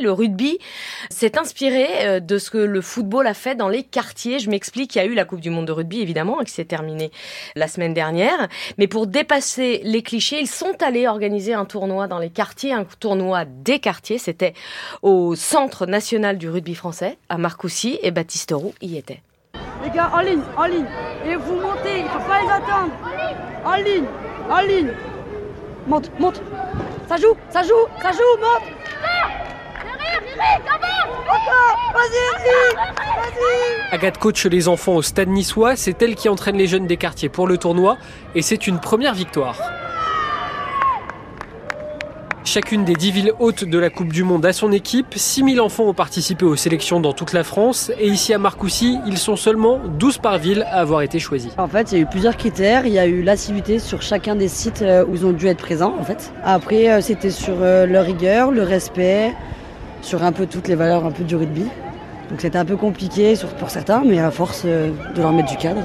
Le rugby s'est inspiré euh, de ce que le football a fait dans les quartiers. Je m'explique, il y a eu la Coupe du Monde de rugby évidemment qui s'est terminée la semaine dernière. Mais pour dépasser les clichés, ils sont allés organiser un tournoi dans les quartiers, un tournoi des quartiers. C'était au Centre national du rugby français à Marcoussis et Baptiste Roux y était. Les gars, en ligne, en ligne. Et vous montez, il ne faut pas les attendre. En ligne, en ligne. Monte, monte. Ça joue, ça joue, ça joue, monte. Agathe coach les enfants au stade niçois, c'est elle qui entraîne les jeunes des quartiers pour le tournoi et c'est une première victoire. Chacune des 10 villes hautes de la Coupe du Monde a son équipe. 6000 enfants ont participé aux sélections dans toute la France. Et ici à Marcoussis, ils sont seulement 12 par ville à avoir été choisis. En fait, il y a eu plusieurs critères. Il y a eu l'assiduité sur chacun des sites euh, où ils ont dû être présents. En fait. Après, euh, c'était sur euh, leur rigueur, le respect, sur un peu toutes les valeurs un peu du rugby. Donc c'était un peu compliqué pour certains, mais à force de leur mettre du cadre,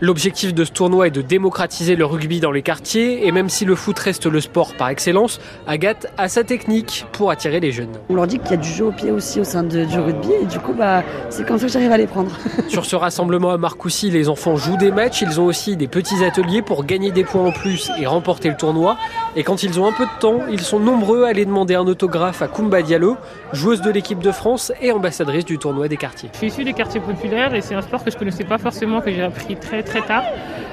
L'objectif de ce tournoi est de démocratiser le rugby dans les quartiers et même si le foot reste le sport par excellence, Agathe a sa technique pour attirer les jeunes. On leur dit qu'il y a du jeu au pied aussi au sein du rugby et du coup bah, c'est comme ça que j'arrive à les prendre. Sur ce rassemblement à Marcoussis, les enfants jouent des matchs, ils ont aussi des petits ateliers pour gagner des points en plus et remporter le tournoi. Et quand ils ont un peu de temps, ils sont nombreux à aller demander un autographe à Koumba Diallo, joueuse de l'équipe de France et ambassadrice du tournoi des quartiers. Je suis issu des quartiers populaires et c'est un sport que je connaissais pas forcément, que j'ai appris très très tard.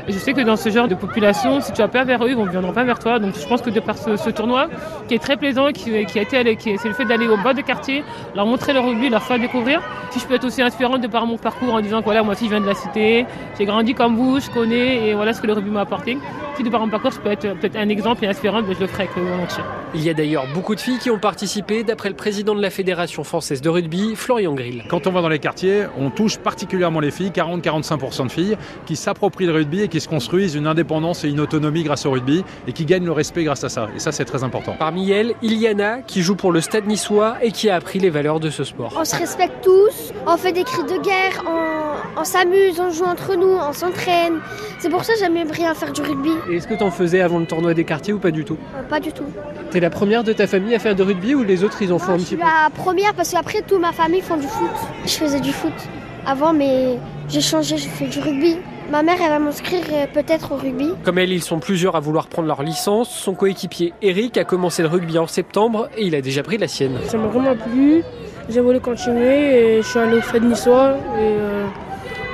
Et je sais que dans ce genre de population, si tu vas pas vers eux, ils ne viendront pas vers toi. Donc je pense que de par ce, tournoi, qui est très plaisant, qui, a été, qui, c'est le fait d'aller au bas de quartier, leur montrer leur rugby, leur faire découvrir. Si je peux être aussi inspirante de par mon parcours en disant que voilà, moi aussi je viens de la cité, j'ai grandi comme vous, je connais et voilà ce que le rugby m'a apporté. Si de par mon parcours je peux être peut-être un exemple et inspirante, ben, je le ferai avec volontiers. Il y a d'ailleurs beaucoup de filles qui ont participé, d'après le président de la Fédération française de rugby, Florian Grill. Quand on va dans les quartiers, on touche particulièrement les filles, 40-45% de filles, qui s'approprient le rugby et qui se construisent une indépendance et une autonomie grâce au rugby et qui gagnent le respect grâce à ça. Et ça, c'est très important. Parmi elles, Iliana, qui joue pour le Stade niçois et qui a appris les valeurs de ce sport. On se respecte tous, on fait des cris de guerre, on, s'amuse, on joue entre nous, on s'entraîne. C'est pour ça que j'aime bien faire du rugby. Et est-ce que tu en faisais avant le tournoi des quartiers ou pas du tout? Euh, Pas du tout. T'es la première de ta famille à faire de rugby ou les autres ils en font un petit peu? Je suis la première parce qu'après toute ma famille font du foot. Je faisais du foot avant mais j'ai changé, je fais du rugby. Ma mère, elle va m'inscrire euh, peut-être au rugby. Comme elle, ils sont plusieurs à vouloir prendre leur licence. Son coéquipier Eric a commencé le rugby en septembre et il a déjà pris la sienne. Ça m'a vraiment plu. J'ai voulu continuer et je suis allé au Fed Niçois. Et euh,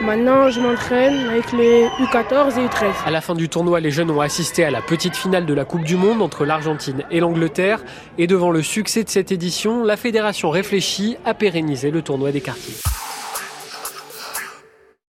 maintenant, je m'entraîne avec les U14 et U13. À la fin du tournoi, les jeunes ont assisté à la petite finale de la Coupe du Monde entre l'Argentine et l'Angleterre. Et devant le succès de cette édition, la fédération réfléchit à pérenniser le tournoi des quartiers.